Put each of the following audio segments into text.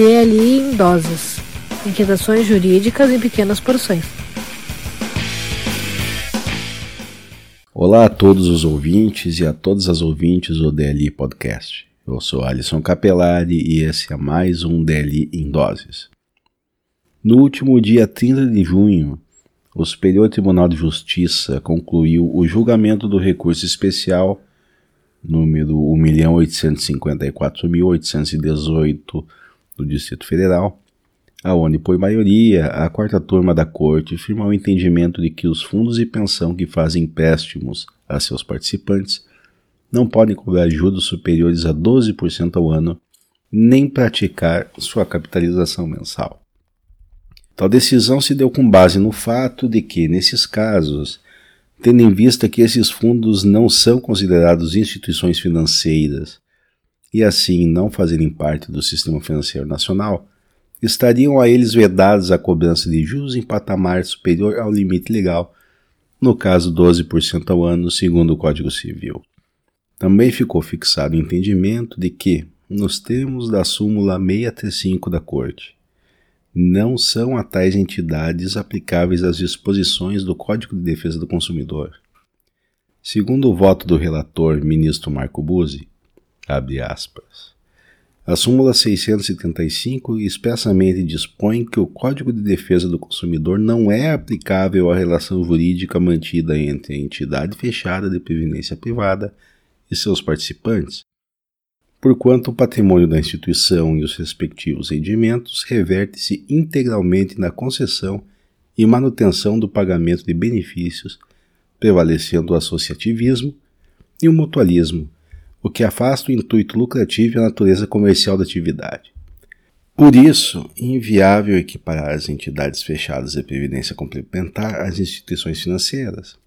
DLI em doses, inquietações jurídicas em pequenas porções. Olá a todos os ouvintes e a todas as ouvintes do DLI Podcast. Eu sou Alisson Capelari e esse é mais um DLI em doses. No último dia 30 de junho, o Superior Tribunal de Justiça concluiu o julgamento do recurso especial número 1.854.818 do Distrito Federal, aonde, por maioria, a quarta turma da Corte firmou o entendimento de que os fundos de pensão que fazem empréstimos a seus participantes não podem cobrar juros superiores a 12% ao ano, nem praticar sua capitalização mensal. Tal decisão se deu com base no fato de que, nesses casos, tendo em vista que esses fundos não são considerados instituições financeiras e assim não fazerem parte do sistema financeiro nacional, estariam a eles vedados a cobrança de juros em patamar superior ao limite legal, no caso 12% ao ano, segundo o Código Civil. Também ficou fixado o entendimento de que, nos termos da súmula 635 da Corte, não são a tais entidades aplicáveis as disposições do Código de Defesa do Consumidor. Segundo o voto do relator, ministro Marco Buzzi, abre aspas, a súmula 675 expressamente dispõe que o Código de Defesa do Consumidor não é aplicável à relação jurídica mantida entre a entidade fechada de previdência privada e seus participantes, porquanto o patrimônio da instituição e os respectivos rendimentos reverte-se integralmente na concessão e manutenção do pagamento de benefícios, prevalecendo o associativismo e o mutualismo, o que afasta o intuito lucrativo e a natureza comercial da atividade. Por isso, inviável equiparar as entidades fechadas de previdência complementar às instituições financeiras,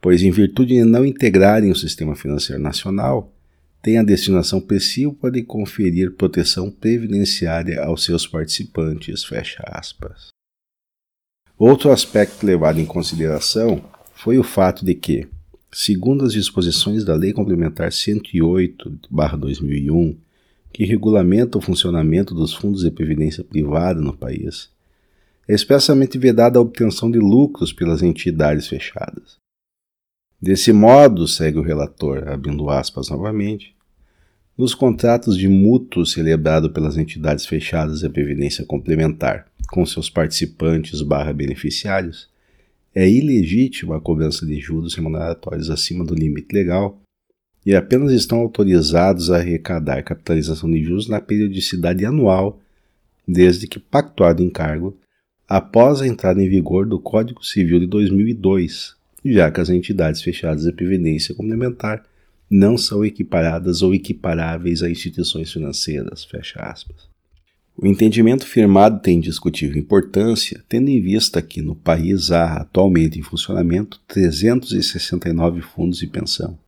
pois, em virtude de não integrarem o sistema financeiro nacional, tem a destinação principal de conferir proteção previdenciária aos seus participantes. Outro aspecto levado em consideração foi o fato de que, segundo as disposições da Lei Complementar 108/2001, que regulamenta o funcionamento dos fundos de previdência privada no país, é expressamente vedada a obtenção de lucros pelas entidades fechadas. Desse modo, segue o relator, abrindo aspas novamente, nos contratos de mútuo celebrado pelas entidades fechadas de previdência complementar com seus participantes barra beneficiários, é ilegítima a cobrança de juros remuneratórios acima do limite legal e apenas estão autorizados a arrecadar capitalização de juros na periodicidade anual, desde que pactuado em cargo, após a entrada em vigor do Código Civil de 2002, já que as entidades fechadas de previdência complementar não são equiparadas ou equiparáveis a instituições financeiras. Fecha aspas. O entendimento firmado tem indiscutível importância, tendo em vista que no país há atualmente em funcionamento 369 fundos de pensão,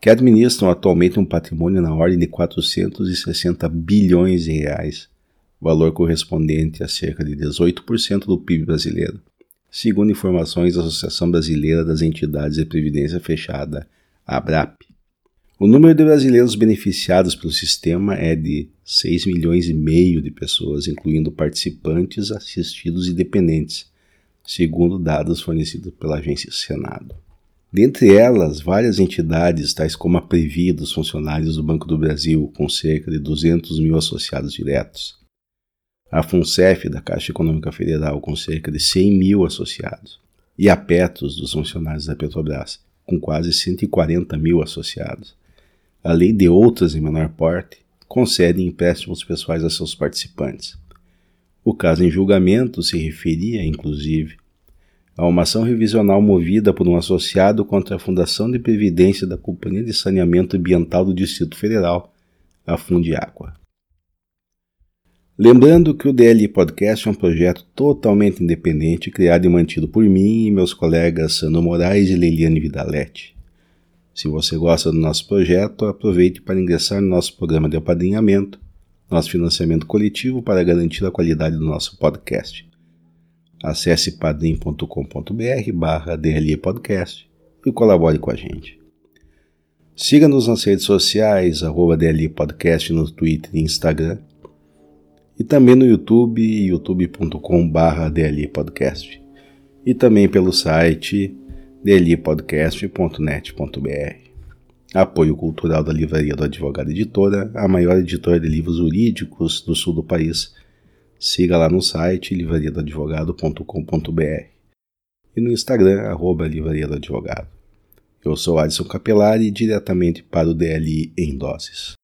que administram atualmente um patrimônio na ordem de 460 bilhões de reais, valor correspondente a cerca de 18% do PIB brasileiro, segundo informações da Associação Brasileira das Entidades de Previdência Fechada, ABRAP. O número de brasileiros beneficiados pelo sistema é de 6 milhões e meio de pessoas, incluindo participantes, assistidos e dependentes, segundo dados fornecidos pela agência Senado. Dentre elas, várias entidades, tais como a Previ dos funcionários do Banco do Brasil, com cerca de 200 mil associados diretos, a FUNCEF, da Caixa Econômica Federal, com cerca de 100 mil associados, e a Petros, dos funcionários da Petrobras, com quase 140 mil associados, além de outras em menor porte, concedem empréstimos pessoais a seus participantes. O caso em julgamento se referia, inclusive, a uma ação revisional movida por um associado contra a Fundação de Previdência da Companhia de Saneamento Ambiental do Distrito Federal, a Fundiágua. Lembrando que o DLI Podcast é um projeto totalmente independente, criado e mantido por mim e meus colegas Sandro Moraes e Leiliane Vidaletti. Se você gosta do nosso projeto, aproveite para ingressar no nosso programa de apadrinhamento, nosso financiamento coletivo para garantir a qualidade do nosso podcast. Acesse padrim.com.br barra DLI Podcast e colabore com a gente. Siga-nos nas redes sociais, arroba DLI Podcast no Twitter e Instagram e também no YouTube, youtube.com.br dlipodcast e também pelo site dlipodcast.net.br. Apoio cultural da Livraria do Advogado Editora, a maior editora de livros jurídicos do sul do país. Siga lá no site livrariadoadvogado.com.br e no Instagram, arroba Livraria do Advogado. Eu sou Alisson Capelari, diretamente para o DLI em Doses.